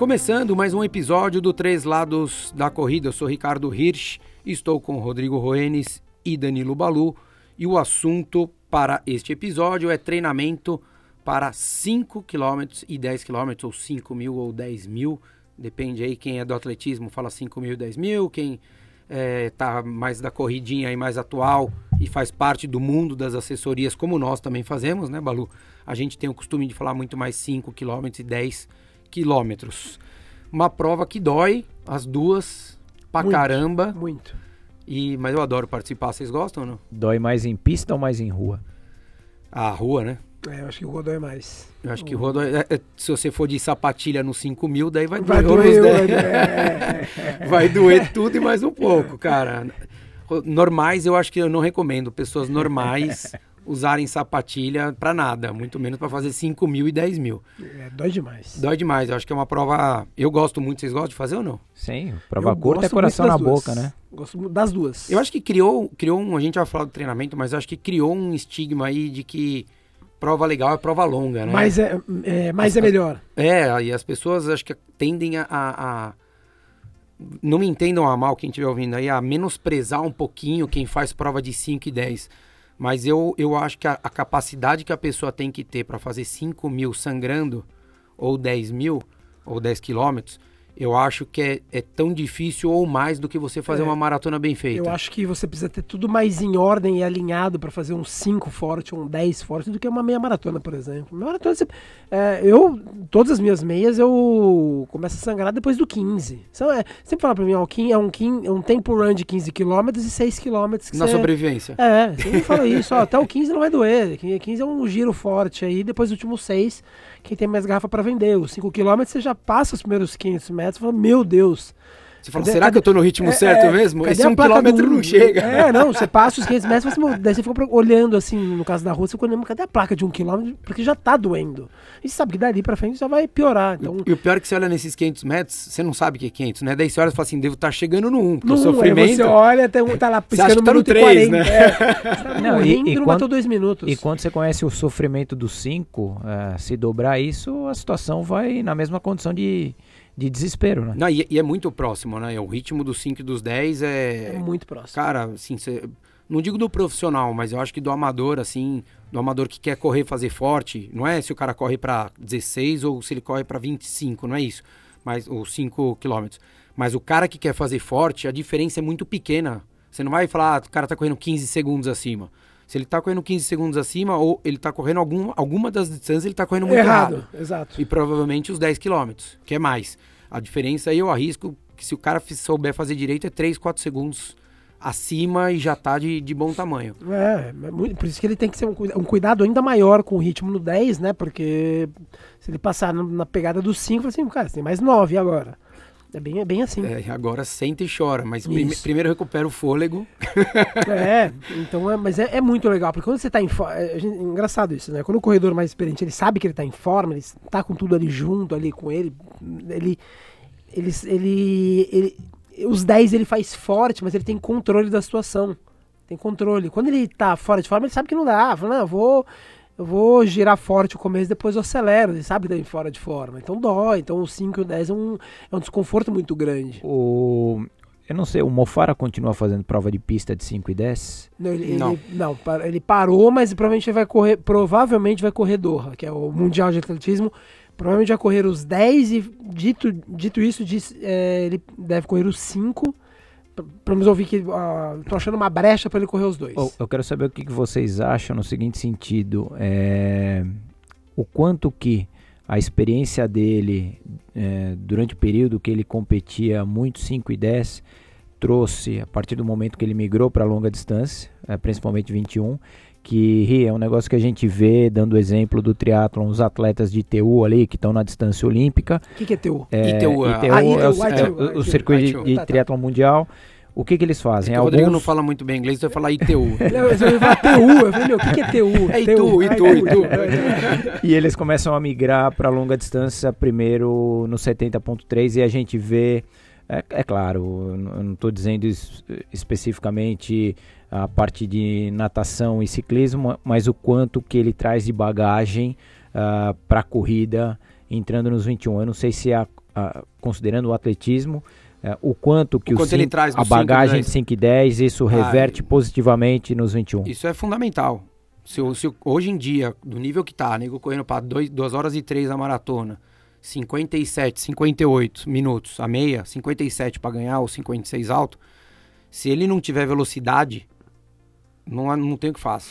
Começando mais um episódio do Três Lados da Corrida. Eu sou Ricardo Hirsch, estou com Rodrigo Roenes e Danilo Balu. E o assunto para este episódio é treinamento para 5 km e 10 km, ou 5 mil ou 10 mil. Depende aí quem é do atletismo fala 5 mil e 10 mil, quem é, tá mais da corridinha e mais atual e faz parte do mundo das assessorias, como nós também fazemos, né, Balu? A gente tem o costume de falar muito mais 5 km e 10 quilômetros. Uma prova que dói, as duas, pra Muito, caramba. Muito. E, mas eu adoro participar, vocês gostam ou não? Dói mais em pista ou mais em rua? A rua, né? É, eu acho que o Rodó é mais. Eu acho que rua dói. é, é, se você for de sapatilha no 5 mil, daí vai, Vai doer. doer, os vai 10. doer, é, é, Vai doer tudo e mais um pouco, cara. Normais eu acho que eu não recomendo. Pessoas normais usarem sapatilha pra nada, muito menos pra fazer 5 mil e 10 mil. é, dói demais. Dói demais, eu acho que é uma prova. Eu gosto muito, vocês gostam de fazer ou não? Sim, prova Eu curta é gosto coração muito na das duas. boca, né? Gosto das duas. Eu acho que criou, criou um. A gente vai falar do treinamento, mas eu acho que criou um estigma aí de que prova legal é prova longa, né? Mas é, é, mais é melhor. É, e as pessoas acho que tendem a, a- a- Não me entendam a mal quem estiver ouvindo aí, a menosprezar um pouquinho quem faz prova de 5 e 10. Mas eu, eu acho que a, a capacidade que a pessoa tem que ter para fazer 5 mil sangrando, ou 10 mil, ou 10 quilômetros, eu acho que é, é tão difícil ou mais do que você fazer É, uma maratona bem feita. Eu acho que você precisa ter tudo mais em ordem e alinhado pra fazer um 5 forte, um 10 forte, do que uma meia maratona, por exemplo. Meia maratona, você- é, eu, todas as minhas meias, eu começo a sangrar depois do 15. Então, é, sempre fala pra mim, ó, é um, é um tempo run de 15 km e 6 km. Na você- sobrevivência. É, sempre fala isso, ó, até o 15 não vai doer. 15 é um giro forte aí, depois do último 6, quem tem mais garrafa pra vender. Os 5 km você já passa os primeiros 500 metros e fala, meu Deus. Você fala, Cadê- será que eu tô no ritmo É, certo é, mesmo? cadê Esse a 1 um quilômetro do- não chega. É, não, você passa os 500 metros, você, daí você fica olhando assim, no caso da rua, você fica olhando, cadê a placa de 1 km? Porque já tá doendo. E você sabe que dali pra frente já vai piorar. Então, E o pior é que você olha nesses 500 metros, você não sabe o que é 500, né? Daí você olha e fala assim, devo estar chegando no 1, porque no o um, aí sofrimento... você olha, um- tá lá Você acha piscando que tá no minuto e três, 40. né? É, você tá Não, e- morrendo e e não quando- matou dois minutos. E quando você conhece o sofrimento dos cinco, eh, se dobrar isso, a situação vai na mesma condição de, de desespero, né? Não, e, e é muito próximo, né? O ritmo dos 5 e dos 10 É é... muito próximo. Cara, assim, você... Não digo do profissional, mas eu acho que do amador, assim, do amador que quer correr, fazer forte, não é se o cara corre pra 16 ou se ele corre pra 25, não é isso. Mas, os 5 quilômetros. Mas o cara que quer fazer forte, a diferença é muito pequena. Você não vai falar, ah, o cara tá correndo 15 segundos acima. Se ele tá correndo 15 segundos acima, ou ele tá correndo algum, alguma das distâncias, ele tá correndo muito errado. Errado, exato. E provavelmente os 10 quilômetros, que é mais. A diferença aí eu arrisco que se o cara souber fazer direito é 3, 4 segundos acima e já tá de, de bom tamanho. É, é por isso que ele tem que ser um, um cuidado ainda maior com o ritmo no 10, né? Porque se ele passar na pegada do 5, assim, cara, você tem mais 9 agora. É bem, é bem assim. É, agora senta e chora, mas prime- primeiro recupera o fôlego. É, então é, mas é, é muito legal, porque quando você tá em forma. É, é engraçado isso, né? Quando o corredor mais experiente ele sabe que ele tá em forma, ele tá com tudo ali junto, ali com ele, ele. Ele. ele, ele os 10 ele faz forte, mas ele tem controle da situação. Tem controle. Quando ele tá fora de forma, ele sabe que não dá. Fala, não, vou. Eu vou girar forte o começo, depois eu acelero. Ele sabe que tá em fora de forma. Então dói. Então o 5 e o 10 é um, é um desconforto muito grande. O, eu não sei, o Mofara continua fazendo prova de pista de 5 e 10? Não, ele, Não. ele- não, ele parou, mas provavelmente ele vai correr, provavelmente vai correr Doha, que é o Mundial de Atletismo. Provavelmente vai correr os 10 e dito, dito isso, diz, é, ele deve correr os 5. Pelo menos eu vi que ah, tô achando uma brecha para ele correr os dois. Eu, eu quero saber o que, que vocês acham no seguinte sentido. é, o quanto que a experiência dele é, durante o período que ele competia muito 5 e 10 trouxe, a partir do momento que ele migrou para longa distância, é, principalmente 21, que é um negócio que a gente vê, dando exemplo do triatlon, os atletas de ITU ali, que estão na distância olímpica, O que, que é teu? é, ITU, ah, ITU ah, é, o, ITU, é ITU, o- o ITU, circuito de, ITU. de Tá, tá. triatlon mundial. O que, que eles fazem? o Rodrigo Alguns- não fala muito bem inglês, então vai falar ITU. Eu ia falar TU, eu falei, meu, o que, que é TU? É Itu, Ah, Itu, Itu. E eles começam a migrar para longa distância primeiro no 70.3 e a gente vê, é, é claro, eu não- estou dizendo es- especificamente a parte de natação e ciclismo, mas o quanto que ele traz de bagagem para a corrida entrando nos 21. Eu não sei se a, ah, considerando o atletismo, é, o quanto que O o, quanto ele cinco- traz no a bagagem 5 e de 5 e 10, isso Ah, reverte positivamente nos 21. Isso é fundamental. Se, se hoje em dia, do nível que tá, nego correndo para 2 horas e 3 a maratona, 57, 58 minutos a meia, 57 para ganhar ou 56 alto, se ele não tiver velocidade, não, não tem o que faça.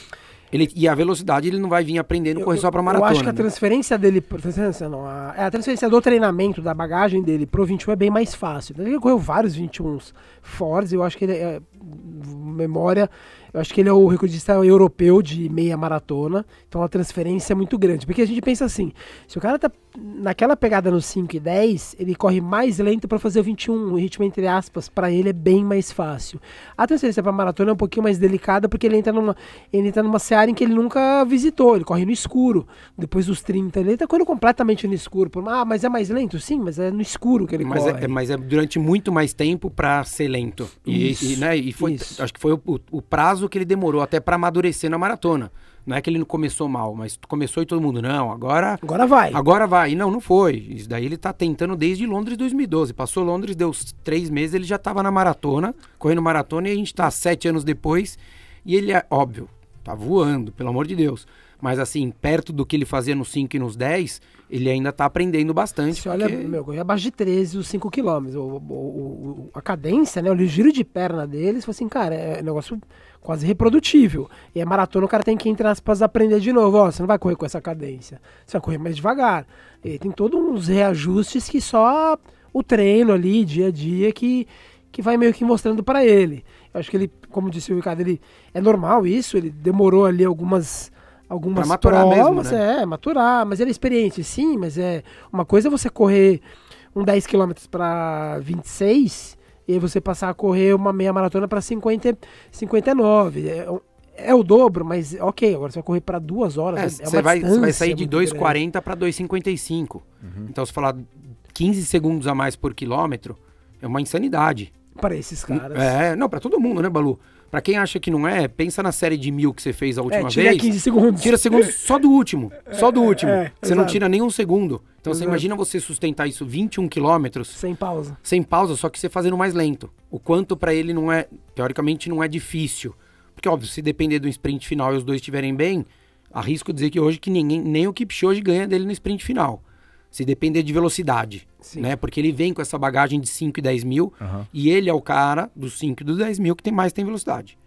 Ele, e a velocidade ele não vai vir aprendendo a correr só para maratona. Eu acho que a né? transferência dele. Transferência não, a, é, a transferência do treinamento, da bagagem dele pro 21 é bem mais fácil. Ele correu vários 21s fortes, eu acho que ele é. Memória, eu acho que ele é o recordista europeu de meia maratona. Então a transferência é muito grande. Porque a gente pensa assim: se o cara tá naquela pegada no 5 e 10, ele corre mais lento para fazer o 21. O ritmo, entre aspas, para ele é bem mais fácil. A transferência para maratona é um pouquinho mais delicada porque ele entra numa, ele entra numa seara em que ele nunca visitou. Ele corre no escuro. Depois dos 30, ele tá correndo completamente no escuro. Por- Ah, mas é mais lento? Sim, mas é no escuro que ele Mas corre. é, mas é durante muito mais tempo para ser lento. E, Isso, e, né, e foi, isso. acho que foi o- o prazo que ele demorou até para amadurecer na maratona. Não é que ele não começou mal, mas começou e todo mundo, não, agora Agora vai. Agora vai. E não, não foi. Isso daí ele tá tentando desde Londres 2012. Passou Londres, deu três meses, ele já tava na maratona, correndo maratona, e a gente tá sete anos depois. E ele é, óbvio, tá voando, pelo amor de Deus. Mas assim, perto do que ele fazia nos 5 e nos 10, ele ainda tá aprendendo bastante. Você olha, porque- meu, correu abaixo de 13 os 5 km. O, o- o- a cadência, né? O giro de perna deles, foi assim, cara, é um negócio quase reprodutível. E a maratona o cara tem que, entre aspas, aprender de novo. Ó, você não vai correr com essa cadência. Você vai correr mais devagar. E tem todos uns reajustes que só o treino ali, dia a dia, que, que vai meio que mostrando pra ele. Eu acho que ele, como disse o Ricardo, ele é normal isso, ele demorou ali algumas algumas Pra maturar mesmo, provas, né? é, maturar, mas ele é experiente, sim, mas é uma coisa é você correr um 10 km para 26 e aí você passar a correr uma meia maratona para 50 59. É, é o dobro, mas ok, agora você vai correr para duas horas. É, é você vai, você vai sair de muito grande. 2,40 para 2,55. Então, se falar 15 segundos a mais por quilômetro, é uma insanidade. para esses caras. É, não, pra todo mundo, né, Balu? Pra quem acha que não é, pensa na série de mil que você fez a É, última tira vez. 15 segundos. Tira segundos só do último. Só do último. é, você não exato. tira nenhum segundo. Então você Exato. imagina você sustentar isso 21 quilômetros sem pausa. sem pausa, só que você fazendo mais lento. O quanto pra ele não é, teoricamente, não é difícil. Porque, óbvio, se depender do sprint final e os dois estiverem bem, arrisco dizer que hoje que ninguém, nem o Kipchoge ganha dele no sprint final. Se depender de velocidade, Sim. né? Porque ele vem com essa bagagem de 5 e 10 mil Aham. e ele é o cara dos 5 e dos 10 mil que tem mais tem velocidade.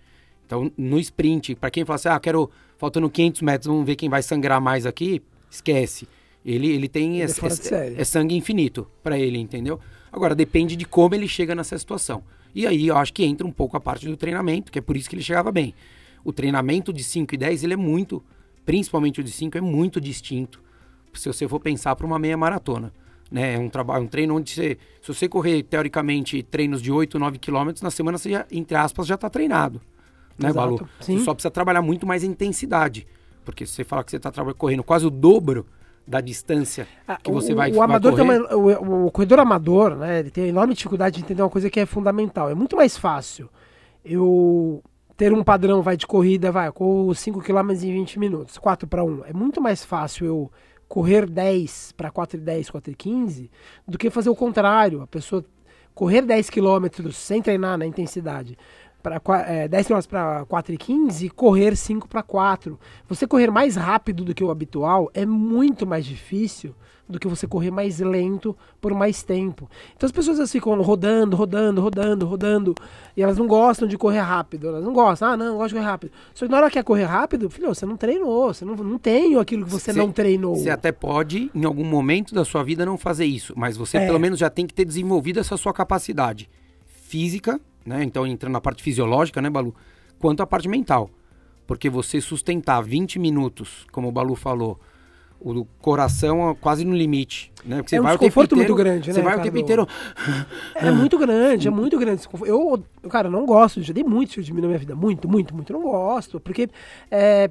Então, no sprint, pra quem fala assim, ah, quero, faltando 500 metros, vamos ver quem vai sangrar mais aqui, esquece. Ele, ele tem, Ele é esse- série. é sangue infinito pra ele, entendeu? Agora, depende de como ele chega nessa situação. E aí, eu acho que entra um pouco a parte do treinamento, que é por isso que ele chegava bem. O treinamento de 5 e 10, ele é muito, principalmente o de 5, é muito distinto se você for pensar para uma meia maratona. Né? É um trabalho, um treino onde você, se você correr, teoricamente, treinos de 8, 9 quilômetros, na semana você já, entre aspas, já está treinado. Né, Exato, Balu? sim. Você só precisa trabalhar muito mais a intensidade. Porque se você falar que você está correndo quase o dobro da distância Ah, que você o, vai, o vai amador correr, uma- o, o corredor amador, né? Ele tem enorme dificuldade de entender uma coisa que é fundamental. É muito mais fácil eu ter um padrão vai de corrida, vai, com 5 km em 20 minutos, 4 para 1. É muito mais fácil eu correr 10 para 4 e 10, 4 e 15 do que fazer o contrário. A pessoa correr 10 km sem treinar na intensidade para é, 10 km para 4 e 15 e correr 5 para 4. Você correr mais rápido do que o habitual é muito mais difícil do que você correr mais lento por mais tempo. Então as pessoas elas ficam rodando, rodando, rodando, rodando, e elas não gostam de correr rápido. Elas não gostam, ah, não, eu gosto de correr rápido. Só que na hora que quer correr rápido, filho, você não treinou, você não, não tem aquilo que você Cê- não treinou. Você até pode, em algum momento da sua vida, não fazer isso, mas você É. pelo menos já tem que ter desenvolvido essa sua capacidade física, né? Então, entrando na parte fisiológica, né, Balu? Quanto a parte mental. Porque você sustentar 20 minutos, como o Balu falou, o coração quase no limite, né? Porque você É um desconforto inteiro, muito grande, né, Você vai o tempo Ricardo? inteiro. É muito grande, é muito grande. Eu, cara, não gosto, já dei muito tiro de mim na minha vida. Muito, muito, muito. Não gosto. Porque é,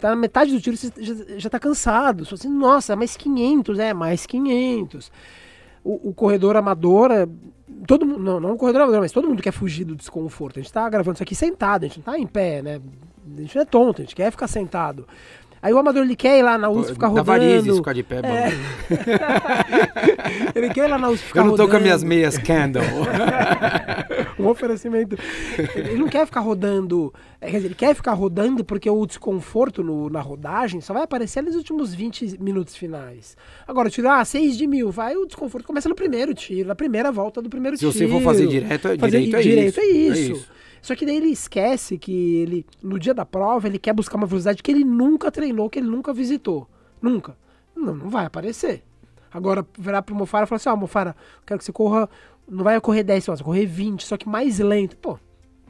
tá na metade do tiro, você já, já tá cansado. Só assim, nossa, mais 500, é, mais 500. O, o corredor amador, é, todo mundo, não, não o corredor amador, mas todo mundo quer fugir do desconforto. A gente tá gravando isso aqui sentado, a gente não tá em pé, né? A gente não é tonto, a gente quer ficar sentado. Aí o amador ele quer ir lá na USP ficar Dá rodando. varizes ficar de pé. É. ele quer ir lá na USP ficar Eu não tô com as minhas rodando. meias candle. um oferecimento. Ele não quer ficar rodando. é, Quer dizer, ele quer ficar rodando porque o desconforto no- na rodagem só vai aparecer nos últimos 20 minutos finais. Agora, tirar ah, 6 de mil, vai, o desconforto começa no primeiro tiro, na primeira volta do primeiro Se tiro. você for fazer direto, é- Fazer direito é direito isso. é isso. É isso. Só que daí ele esquece que ele, no dia da prova, ele quer buscar uma velocidade que ele nunca treinou, que ele nunca visitou. Nunca. Não, não vai aparecer. Agora, virar pro Mofara e falar assim, ó, Mofara, eu quero que você corra, não vai correr 10 km, vai correr 20, só que mais lento. Pô,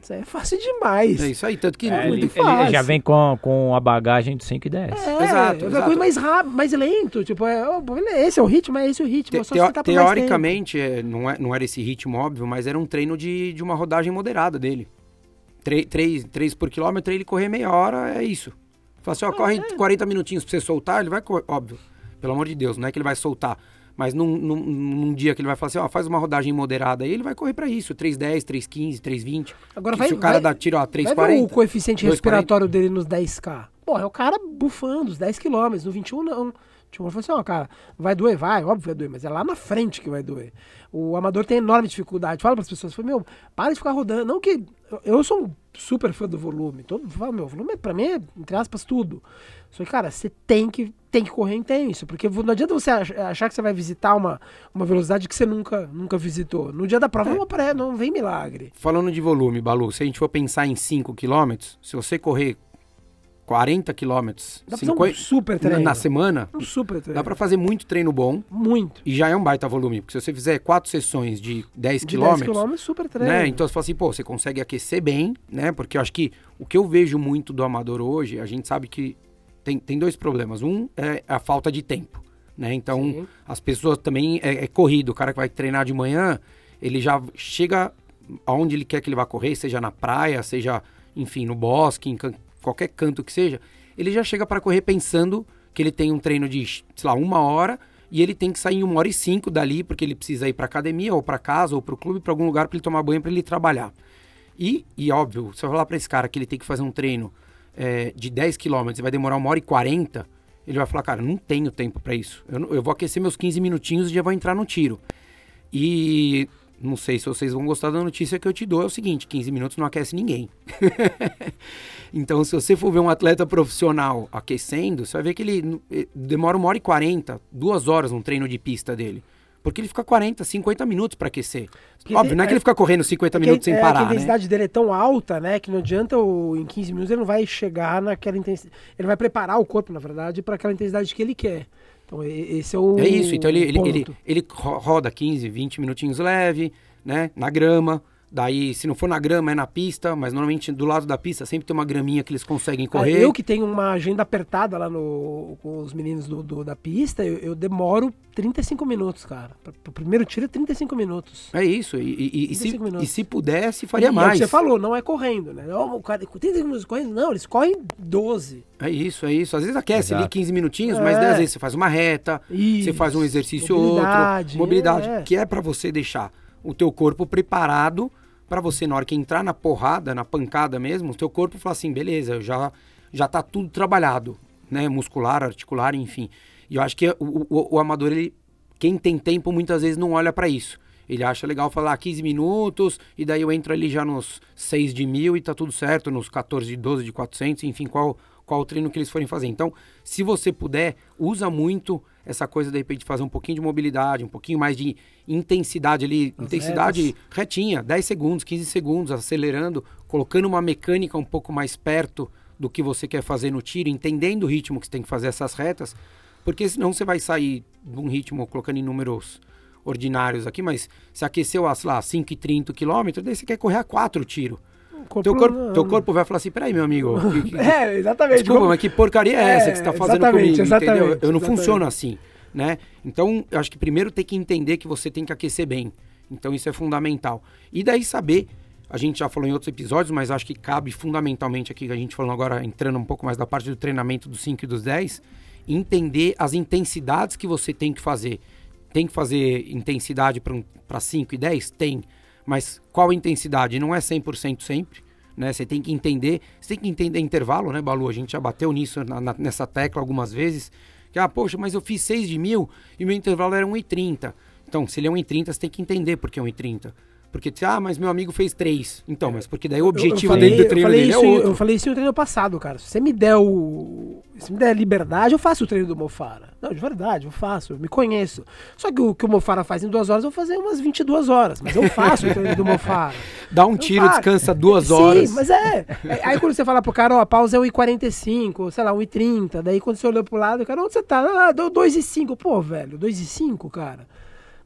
isso aí é fácil demais. É isso aí, tanto que É, muito ele, fácil. ele já vem com, com a bagagem do 5 e 10. É, Exato, exato. correr mais rápido, mais lento. Tipo, é, beleza, esse é o ritmo, é esse o ritmo. Te- é tempo. teoricamente, é, não, é, não era esse ritmo óbvio, mas era um treino de, de uma rodagem moderada dele. 3 por quilômetro, ele correr meia hora, é isso. Fala assim, ó, corre é. 40 minutinhos pra você soltar, ele vai correr, óbvio. Pelo amor de Deus, não é que ele vai soltar. Mas num, num, num dia que ele vai falar assim, ó, faz uma rodagem moderada aí, ele vai correr pra isso. 3,10, 3,15, 3,20. Agora vai, se o cara vai, dá tiro, ó, vai ver o 3,40. coeficiente 2,40. respiratório dele nos 10k. Porra, é o cara bufando os 10 km, no 21 não. Tipo, eu falei assim, ó, cara, vai doer, vai, óbvio que vai doer, mas é lá na frente que vai doer. O amador tem enorme dificuldade. Fala pras pessoas, fala, meu, para de ficar rodando. Não que. eu- sou um super fã do volume. Todo, fala, meu, volume é, pra mim é, entre aspas, tudo. Só que, cara, você tem que, tem que correr intenso. Porque não adianta você ach- achar que você vai visitar uma, uma velocidade que você nunca, nunca visitou. No dia da prova não, apare- não vem milagre. Falando de volume, Balu, se a gente for pensar em 5 km, se você correr 40 km Dá pra fazer um super na, treino. na semana, Um super treino. dá pra fazer muito treino bom Muito. e já é um baita volume. Porque se você fizer quatro sessões de 10 De km, 10 km, super treino. né? Então você fala assim, pô, você consegue aquecer bem, né? Porque eu acho que o que eu vejo muito do amador hoje, a gente sabe que tem, tem dois problemas. Um é a falta de tempo, né? Então Sim. as pessoas também é, é corrido. O cara que vai treinar de manhã, ele já chega aonde ele quer que ele vá correr, seja na praia, seja, enfim, no bosque, em qualquer canto que seja, ele já chega para correr pensando que ele tem um treino de, sei lá, uma hora e ele tem que sair em uma hora e cinco dali, porque ele precisa ir para academia, ou para casa, ou para o clube, para algum lugar para ele tomar banho, para ele trabalhar. E, e óbvio, se eu falar para esse cara que ele tem que fazer um treino é, de 10 km e vai demorar uma hora e 40, ele vai falar, cara, não tenho tempo para isso. Eu, eu vou aquecer meus 15 minutinhos e já vou entrar no tiro. E não sei se vocês vão gostar da notícia que eu te dou, é o seguinte, 15 minutos não aquece ninguém. então, se você for ver um atleta profissional aquecendo, você vai ver que ele eh, demora uma hora e 40, duas horas um treino de pista dele. Porque ele fica 40, 50 minutos para aquecer. Porque Óbvio, tem- não é que é- ele fica correndo 50 Porque, minutos sem é, parar, a né? intensidade dele é tão alta, né? Que não adianta o, em 15 minutos ele não vai chegar naquela intensidade. Ele vai preparar o corpo, na verdade, para aquela intensidade que ele quer. Então, esse é o. É isso, então ele, ele, ele, ele ro- roda 15, 20 minutinhos leve, né? Na grama. Daí, se não for na grama, é na pista, mas normalmente do lado da pista sempre tem uma graminha que eles conseguem Ah, correr. Eu que tenho uma agenda apertada lá no, com os meninos do, do- da pista, eu, eu demoro 35 minutos, cara. Pro primeiro tiro é 35 minutos. É isso, e, e- e- se, 35 minutos. e se pudesse, faria E é o mais. que você falou, não é correndo, né? Não, o cara, 35 minutos correndo, não, eles correm 12. É isso, é isso. Às vezes aquece ali Exato. 15 minutinhos, É. mas daí, às vezes você faz uma reta, você Isso. faz um exercício Mobilidade, outro. Mobilidade, é. que é pra você deixar o teu corpo preparado pra você, na hora que entrar na porrada, na pancada mesmo, o teu corpo falar assim, beleza, já, já tá tudo trabalhado, né? Muscular, articular, enfim. E eu acho que o, o, o amador, ele, quem tem tempo, muitas vezes não olha pra isso. Ele acha legal falar 15 minutos, e daí eu entro ali já nos 6 de mil e tá tudo certo, nos 14 de 12 de 400, enfim, qual, qual o treino que eles forem fazer. Então, se você puder, usa muito essa coisa, de repente, de fazer um pouquinho de mobilidade, um pouquinho mais de intensidade ali, As intensidade retinha, 10 segundos, 15 segundos, acelerando, colocando uma mecânica um pouco mais perto do que você quer fazer no tiro, entendendo o ritmo que você tem que fazer essas retas, porque senão você vai sair de um ritmo colocando em números ordinários aqui, mas se aqueceu a, sei lá, 5 e 30 quilômetros, daí você quer correr a 4 tiro. O Teu corpo, não- teu corpo vai falar assim, peraí, meu amigo, que- que- É, exatamente. Desculpa, Como- mas que porcaria é, É, essa que você tá fazendo exatamente, comigo, entendeu? exatamente, Eu não exatamente. funciono assim, né? Então, eu acho que primeiro tem que entender que você tem que aquecer bem. Então, isso é fundamental. E daí saber, a gente já falou em outros episódios, mas acho que cabe fundamentalmente aqui, que a gente falou agora, entrando um pouco mais da parte do treinamento dos 5 e dos 10, entender as intensidades que você tem que fazer. Tem que fazer intensidade para 5 e 10? Tem. Mas qual intensidade? Não é 100% sempre né? Você tem que entender, você tem que entender intervalo, né, Balu? A gente já bateu nisso na- na- nessa tecla algumas vezes. Que, ah, poxa, mas eu fiz 6 de mil e meu intervalo era 1,30. Então, se ele é 1,30, você tem que entender por que é 1,30. Porque, ah, mas meu amigo fez 3. Então, mas porque daí o objetivo falei, dele do treino dele isso, é outro. Eu falei isso no treino passado, cara. Se você me der o. Se me der liberdade, eu faço o treino do Mofara. Não, de verdade, eu faço, eu me conheço. Só que o que o Mofara faz em duas horas, eu vou fazer umas 22 horas. Mas eu faço o treino do Mofara. Dá um tiro, faço. descansa duas horas. Sim, mas é. Aí quando você fala pro cara, ó, a pausa é 1,45, sei lá, 1,30. Daí quando você olhou pro lado, o cara, onde você tá? Ah, deu 2,5. Pô, velho, 2,5, cara.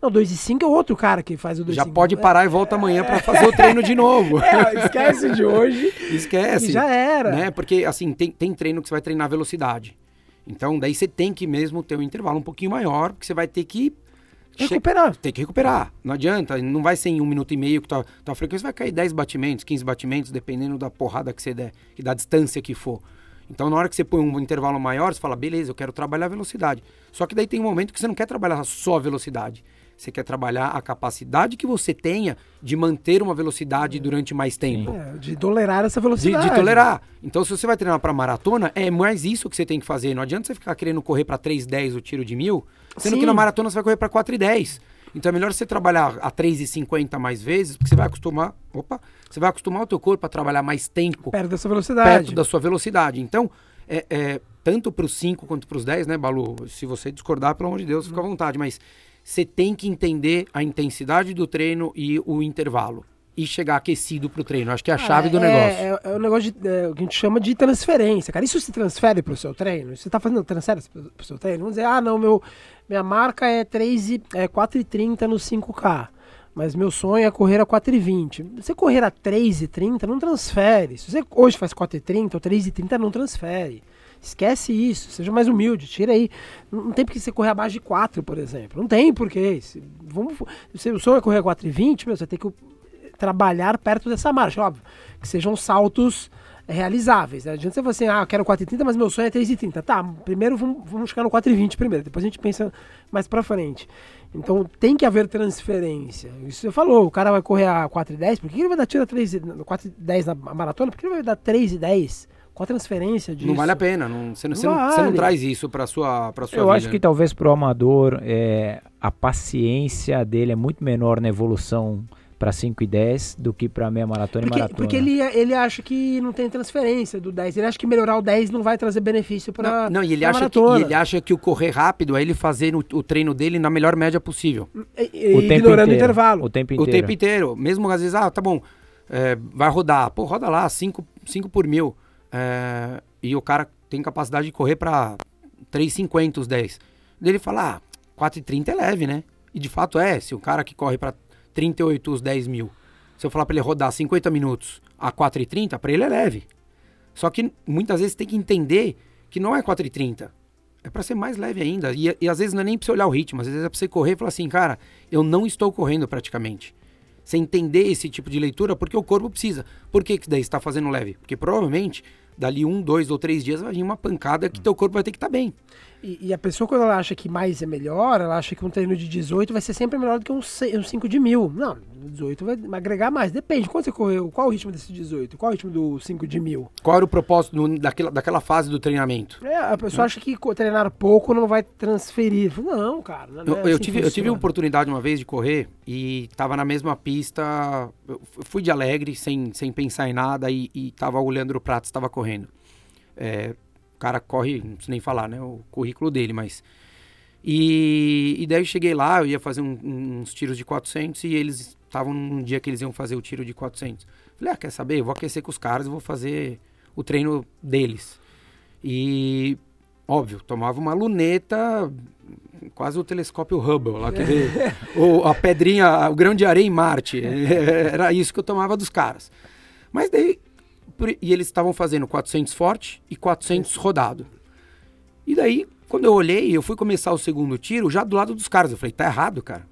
Não, 2 e 5 é outro cara que faz o 2 Já pode parar e volta amanhã para fazer o treino de novo. É, esquece de hoje. Esquece. E já era. Né? Porque, assim, tem, tem treino que você vai treinar velocidade. Então, daí você tem que mesmo ter um intervalo um pouquinho maior, porque você vai ter que... Recuperar. Tem que recuperar. Não adianta, não vai ser em um minuto e meio que tua, tua frequência vai cair 10 batimentos, 15 batimentos, dependendo da porrada que você der e da distância que for. Então, na hora que você põe um intervalo maior, você fala, beleza, eu quero trabalhar a velocidade. Só que daí tem um momento que você não quer trabalhar só a velocidade. Você quer trabalhar a capacidade que você tenha de manter uma velocidade durante mais tempo. É, de tolerar essa velocidade. De, de, tolerar. Então, se você vai treinar para maratona, é mais isso que você tem que fazer. Não adianta você ficar querendo correr para 3,10 o tiro de mil, sendo Sim. que na maratona você vai correr para 4,10. Então é melhor você trabalhar a 3,50 mais vezes, porque você vai acostumar. Opa! Você vai acostumar o teu corpo a trabalhar mais tempo. Perto dessa velocidade. Perto da sua velocidade. Então, é, é tanto para os 5 quanto para os 10, né, Balu? Se você discordar, pelo amor de Deus, fica à vontade. Mas você tem que entender a intensidade do treino e o intervalo. E chegar aquecido pro treino. Acho que é a chave ah, do é, negócio. É, é, o negócio de, é, o que a gente chama de transferência, cara. Isso se transfere pro seu treino? Você tá fazendo transferência pro, pro seu treino? Vamos dizer, ah, não, meu, minha marca é, 3 e, é 4,30 no 5K. Mas meu sonho é correr a 4,20. Você correr a 3,30 não transfere. Se você hoje faz 4,30 ou 3,30 não transfere. Esquece isso, seja mais humilde, tira aí. Não tem porque você correr abaixo de 4, por exemplo. Não tem porquê. Se, vamos, se o sonho é correr a 4,20, você tem que trabalhar perto dessa marcha, óbvio. Que sejam saltos realizáveis. Né? Adianta você falar assim, ah, eu quero 4,30, mas meu sonho é 3,30. Tá, primeiro vamos, vamos chegar no 4,20 primeiro, depois a gente pensa mais pra frente. Então tem que haver transferência. Isso você falou, o cara vai correr a 4,10, por que ele vai dar tiro a 4,10 na maratona? Por que ele vai dar 3,10? Qual a transferência disso? Não vale a pena. Não, você, não, você, vale. não, você não traz isso para sua, pra sua Eu vida. acho que talvez para o amador é, a paciência dele é muito menor na evolução para 5 e 10 do que para meia maratona porque, e maratona. Porque ele, ele acha que não tem transferência do 10. Ele acha que melhorar o 10 não vai trazer benefício para Não, não e ele, acha que, e ele acha que o correr rápido é ele fazer o, o treino dele na melhor média possível. E, e, o ignorando o intervalo. O tempo inteiro. O tempo inteiro. Mesmo às vezes, ah, tá bom, é, vai rodar. Pô, roda lá, 5 por mil. É, e o cara tem capacidade de correr para 3,50 os 10. Daí ele fala, ah, 4,30 é leve, né? E de fato é, se o cara que corre para 38 os 10 mil, se eu falar para ele rodar 50 minutos a 4,30, para ele é leve. Só que muitas vezes tem que entender que não é 4,30. É para ser mais leve ainda. E, e, às vezes não é nem para você olhar o ritmo, às vezes é para você correr e falar assim, cara, eu não estou correndo praticamente. Você entender esse tipo de leitura, porque o corpo precisa. Por que, que daí está fazendo leve? Porque provavelmente dali um, dois ou três dias vai vir uma pancada que teu corpo vai ter que estar tá bem. E, e, a pessoa, quando ela acha que mais é melhor, ela acha que um treino de 18 vai ser sempre melhor do que um, um 5 de mil. Não, 18 vai agregar mais. Depende. Quando você correu, qual o ritmo desse 18? Qual o ritmo do 5 de mil? Qual era o propósito do, daquela, daquela fase do treinamento? É, a pessoa acha que treinar pouco não vai transferir. Não, cara. Não é eu, assim eu tive, eu tive a oportunidade uma vez de correr e tava na mesma pista. Eu fui de alegre, sem, sem pensar em nada, e, e tava o Leandro Pratos estava correndo. É, cara corre, não preciso nem falar, né? O currículo dele, mas. E, e daí eu cheguei lá, eu ia fazer um, uns tiros de 400 e eles estavam num dia que eles iam fazer o tiro de 400. Falei, ah, quer saber? Eu vou aquecer com os caras, e vou fazer o treino deles. E, óbvio, tomava uma luneta, quase o telescópio Hubble, lá que vê, ou a pedrinha, o grão de areia em Marte. Era isso que eu tomava dos caras. Mas daí e eles estavam fazendo 400 forte e 400 rodado. E daí, quando eu olhei, eu fui começar o segundo tiro já do lado dos caras. Eu falei, tá errado, cara.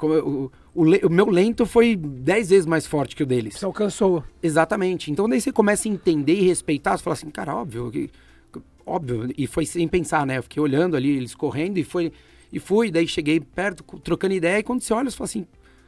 O, o, o, meu lento foi 10 vezes mais forte que o deles. Você alcançou. Exatamente. Então daí você começa a entender e respeitar. Você fala assim, cara, óbvio. Óbvio. E foi sem pensar, né? Eu fiquei olhando ali, eles correndo e foi. E fui, daí cheguei perto, trocando ideia. E quando você olha, você fala assim,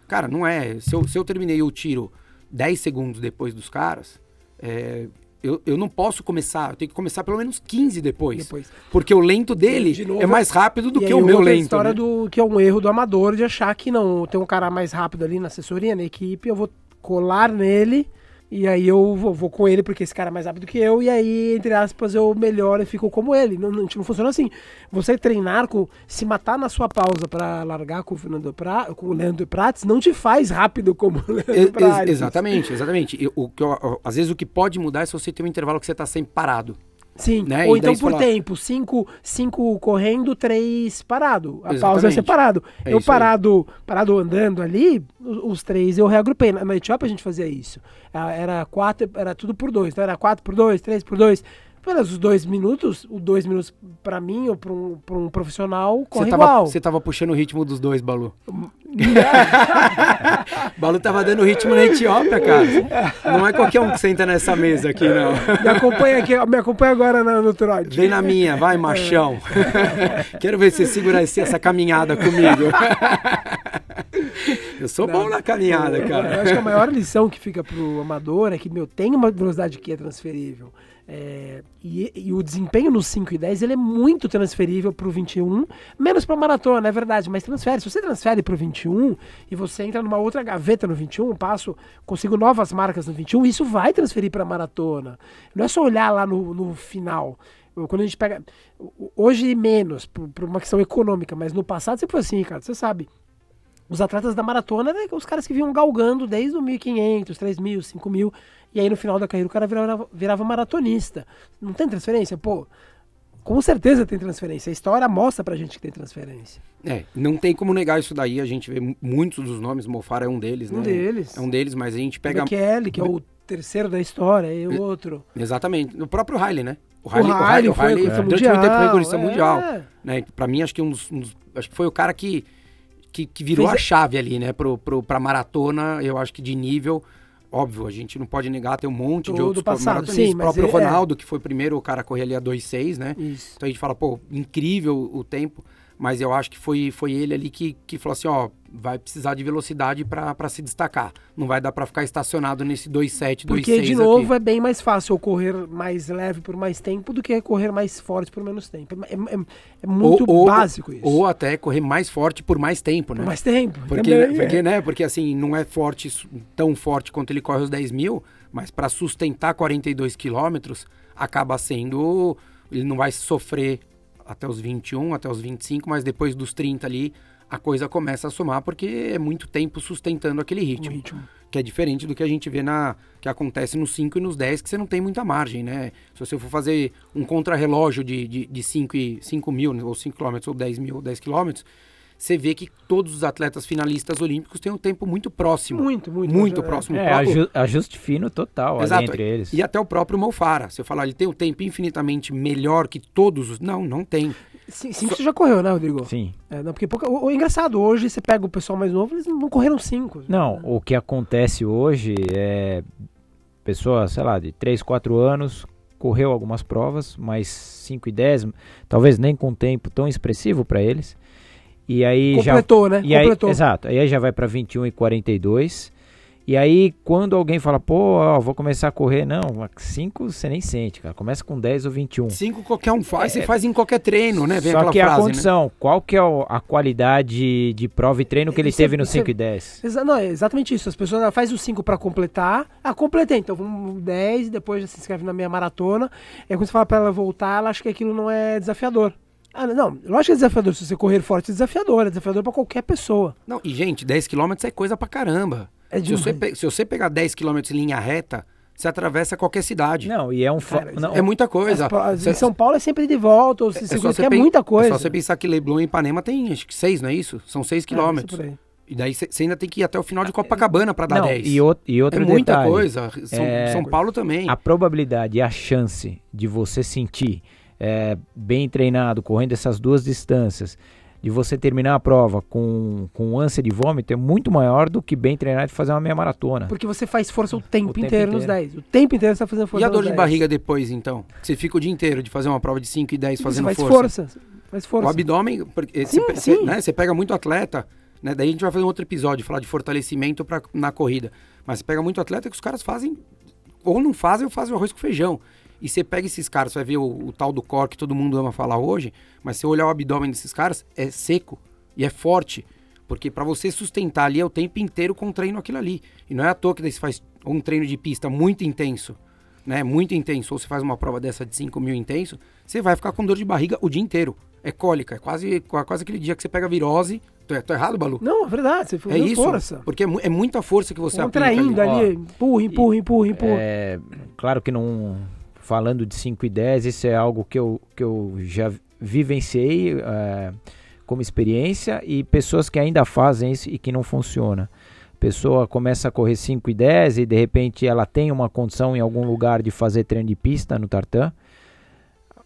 cara, não é. Se eu, se eu terminei o tiro 10 segundos depois dos caras, é, eu, eu não posso começar, eu tenho que começar pelo menos 15 depois. Depois. Porque o lento dele De novo, é mais rápido do que o meu lento. história né? do que é um erro do amador de achar que não, tem um cara mais rápido ali na assessoria, na equipe, eu vou colar nele e aí eu vou, vou com ele porque esse cara é mais rápido que eu e aí, entre aspas, eu melhoro e fico como ele. Não, não, não funciona assim. Você treinar com, se matar na sua pausa pra largar com o Fernando pra, com o Leandro Prates não te faz rápido como o Leandro E- ex- Prates. exatamente, exatamente. E o que eu- às vezes o que pode mudar é se você tem um intervalo que você tá sempre parado. Sim, né? ou então por fala- tempo, cinco, cinco correndo, três parado. A pausa Exatamente. parado. É eu isso aí. parado, parado andando ali, os, os três eu reagrupei. Na, na Etiópia a gente fazia isso. Ah, Era quatro, era tudo por dois. Então era quatro por dois, três por dois. Pelos dois minutos, o dois minutos pra mim ou pra um, pra um profissional corre Você tava, igual. você tava puxando o ritmo dos dois, Balu. Balu tava dando ritmo na Etiópia, cara. Não é qualquer um que senta nessa mesa aqui, não. Me acompanha aqui, me acompanha agora na- no trote. Vem na minha, vai, machão. Quero ver você segurar essa caminhada comigo. Eu sou bom na caminhada, Eu cara. acho que a maior lição que fica pro amador é que, meu, tem uma velocidade que é transferível. É, e, e o desempenho no 5 e 10 ele é muito transferível pro 21, menos pra maratona, é verdade, mas transfere. Se você transfere pro 21 e você entra numa outra gaveta no 21, passo, consigo novas marcas no 21, isso vai transferir pra maratona. Não é só olhar lá no, no final. Quando a gente pega. Hoje menos, por, por uma questão econômica, mas no passado sempre foi assim, cara. Você sabe. Os atletas da maratona eram os caras que vinham galgando desde o 1.500, 3.000, 5.000. E aí no final da carreira o cara virava, virava maratonista. Não tem transferência? Pô, com certeza tem transferência. A história mostra pra gente que tem transferência. É, não tem como negar isso daí. A gente vê mu- muitos dos nomes, Mofara é um deles, Um né? deles. É um deles, mas a gente pega. O Bekele, que é o terceiro da história, e o outro. Exatamente. O próprio Riley, né? O O Riley foi recordista durante muito tempo foi recordista é. mundial. Né? Pra mim, acho que um dos, um dos- Acho que foi o cara que, que, que virou Fez a chave ali, né? Pro, pro, pra maratona, eu acho que de nível. Óbvio, a gente não pode negar, tem um monte de Todo outros passado, sim, o próprio ele- é. Ronaldo, que foi o primeiro, o cara correr ali a 2,6, né? Isso. Então a gente fala, pô, incrível o tempo, mas eu acho que foi, foi ele ali que, que falou assim, ó, vai precisar de velocidade pra se destacar. Não vai dar pra ficar estacionado nesse 2,7, 2,6 Porque, de aqui. novo, é bem mais fácil correr mais leve por mais tempo do que correr mais forte por menos tempo. É, é- é muito Ou- ou- básico isso. Ou até correr mais forte por mais tempo, né? por mais tempo. Porque, também, porque, é. né? Porque assim, não é forte, tão forte quanto ele corre os 10 mil, mas para sustentar 42 quilômetros, acaba sendo. Ele não vai sofrer até os 21, até os 25, mas depois dos 30 ali, a coisa começa a somar, porque é muito tempo sustentando aquele Um ritmo. ritmo. Que é diferente do que a gente vê na. que acontece nos 5 e nos 10, que você não tem muita margem, né? Se você for fazer um contrarrelógio de, de, de 5, e, 5 mil, ou 5 quilômetros, ou 10 mil, ou 10 quilômetros, você vê que todos os atletas finalistas olímpicos têm um tempo muito próximo. Muito, muito. Muito É. próximo. O É, próprio- aju ajuste fino total ali Exato. entre eles. E até o próprio Mofara. Se eu falar, ele tem um tempo infinitamente melhor que todos os. Não, não tem. Sim, cinco você já correu, né, Rodrigo? Sim. É, não, porque pouca- o, o engraçado, hoje você pega o pessoal mais novo, eles não correram cinco. Não, o que acontece hoje é pessoa, sei lá, de 3, 4 anos, correu algumas provas, mas 5 e 10, talvez nem com tempo tão expressivo para eles. E aí já Completou, né? e aí, Completou. exato. Aí já vai para 21 e 42. E aí quando alguém fala, pô, ó, vou começar a correr, não, 5 você nem sente, cara. Começa com 10 ou 21. Cinco qualquer um faz, você faz em qualquer treino, né? Vem É. Só que a frase, né? condição, qual que é a qualidade de prova e treino que ele Isso é- teve no isso é- 5 e 10? Exa- não, é exatamente isso. As pessoas ah, faz o 5 pra completar. Ah, completei. Então vamos 10, depois já se inscreve na minha maratona. E aí quando você fala pra ela voltar, ela acha que aquilo não é desafiador. Ah, não, lógico que é desafiador. Se você correr forte, é desafiador. É desafiador pra qualquer pessoa. Não, e gente, 10 km é coisa pra caramba. É se, você, pe- se você pegar 10 km em linha reta, você atravessa qualquer cidade. Não, e é um Cara, não, É muita coisa. Em São Paulo é sempre de volta, ou se é você quer muita coisa. É só você pensar que Leblon e Ipanema tem acho que 6, não é isso? São 6 É, quilômetros. aí. E daí você ainda tem que ir até o final de Copacabana pra dar não, 10. e, o- e é outro muita detalhe, coisa. São, é- São Paulo também. a probabilidade e a chance de você sentir é, bem treinado, correndo essas duas distâncias, de você terminar a prova com, com ânsia de vômito é muito maior do que bem treinado de fazer uma meia maratona. Porque você faz força o tempo, tempo inteiro, nos inteiro. 10. O tempo inteiro você tá fazendo força E a dor nos de 10. barriga depois, então? Você fica o dia inteiro de fazer uma prova de 5 e 10 Você fazendo faz força. força. Faz força. O abdômen, porque Sim, você, sim. você- né, você pega muito atleta, né? Daí a gente vai fazer um outro episódio, falar de fortalecimento pra, na corrida. Mas você pega muito atleta que os caras fazem ou não fazem ou fazem o arroz com feijão. E você pega esses caras, você vai ver o, o tal do core que todo mundo ama falar hoje, mas se você olhar o abdômen desses caras, é seco e é forte. Porque para você sustentar ali é o tempo inteiro com treino aquilo ali. E não é à toa que daí você faz um treino de pista muito intenso, né? Muito intenso, ou você faz uma prova dessa de 5 mil intenso, você vai ficar com dor de barriga o dia inteiro. É cólica, é quase, quase aquele dia que você pega virose. Tô, tô errado, Balu? Não, é verdade, você É isso, força. porque é, é muita força que você aplica Contraindo ali. ali, empurra, empurra, empurra, empurra. É, claro que não. Falando de 5 e 10, isso é algo que eu, que eu já vivenciei é, como experiência e pessoas que ainda fazem isso e que não funciona. A pessoa começa a correr 5 e 10 e de repente ela tem uma condição em algum lugar de fazer treino de pista no tartan.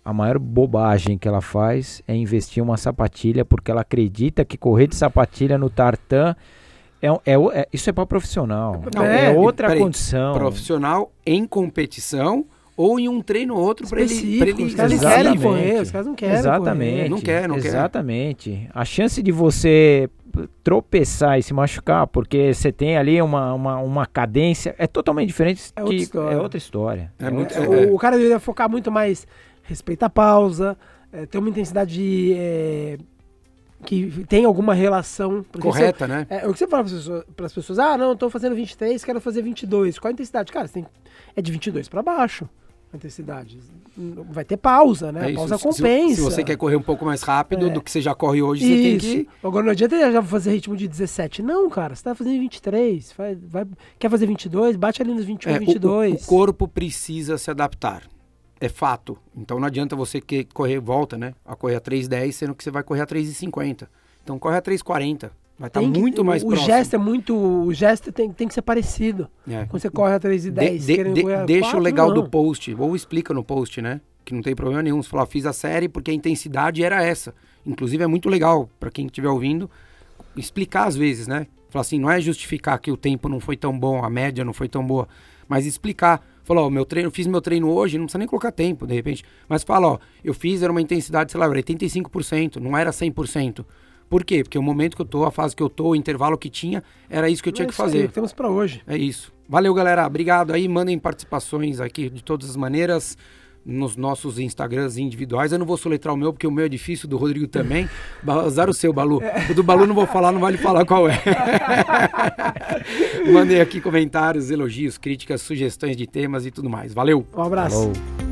A maior bobagem que ela faz é investir uma sapatilha porque ela acredita que correr de sapatilha no tartan é, é é- isso é para profissional. Não, é, é, outra peraí, condição. Profissional em competição ou em um treino ou outro para ele, pra ele os caras não Exatamente. querem correr, os caras não querem Exatamente. correr. Não quer, não quer. Exatamente. A chance de você tropeçar e se machucar porque você tem ali uma, uma, uma cadência é totalmente diferente. É outra história. É outra história. É muito- outra- O, o cara deveria focar muito mais respeito à pausa, é, ter uma intensidade é, que tem alguma relação. correta, né? você- é, o que você fala para as pessoas, ah, não, eu tô fazendo 23, quero fazer 22. Qual a intensidade? Cara, você tem, é de 22 para baixo a intensidade. Vai ter pausa, né? É a isso. pausa Se- compensa. Se, você quer correr um pouco mais rápido É. do que você já corre hoje, você tem Isso. que. Agora não adianta já fazer ritmo de 17. Não, cara, você tá fazendo 23. Vai, vai, quer fazer 22? Bate ali nos 21, É, o- o, 22. o corpo precisa se adaptar. É fato. Então não adianta você que correr, volta, né? A correr a 3,10, sendo que você vai correr a 3,50. Então corre a 3,40. Vai estar que- muito mais o próximo. gesto é muito. O gesto tem, tem que ser parecido. É. Quando você corre a 3 e De- 10, de- de- correr a deixa 4, o legal não. do post, ou explica no post, né? Que não tem problema nenhum. Você fala, fiz a série porque a intensidade era essa. Inclusive é muito legal para quem estiver ouvindo explicar às vezes, né? Falar assim, não é justificar que o tempo não foi tão bom, a média não foi tão boa, mas explicar. Falar, ó, meu treino, fiz meu treino hoje, não precisa nem colocar tempo, de repente. Mas fala, ó, eu fiz, era uma intensidade, sei lá, era 85%, não era 100%. Por quê? Porque o momento que eu tô, a fase que eu tô, o intervalo que tinha, era isso que eu tinha É que fazer. que temos pra hoje. É isso. Valeu, galera. Obrigado aí. Mandem participações aqui de todas as maneiras nos nossos Instagrams individuais. Eu não vou soletrar o meu, porque o meu é difícil, do Rodrigo também. Usar o seu, Balu. O do Balu não vou falar, não vale falar qual é. Mandem aqui comentários, elogios, críticas, sugestões de temas e tudo mais. Valeu! Um abraço. Falou.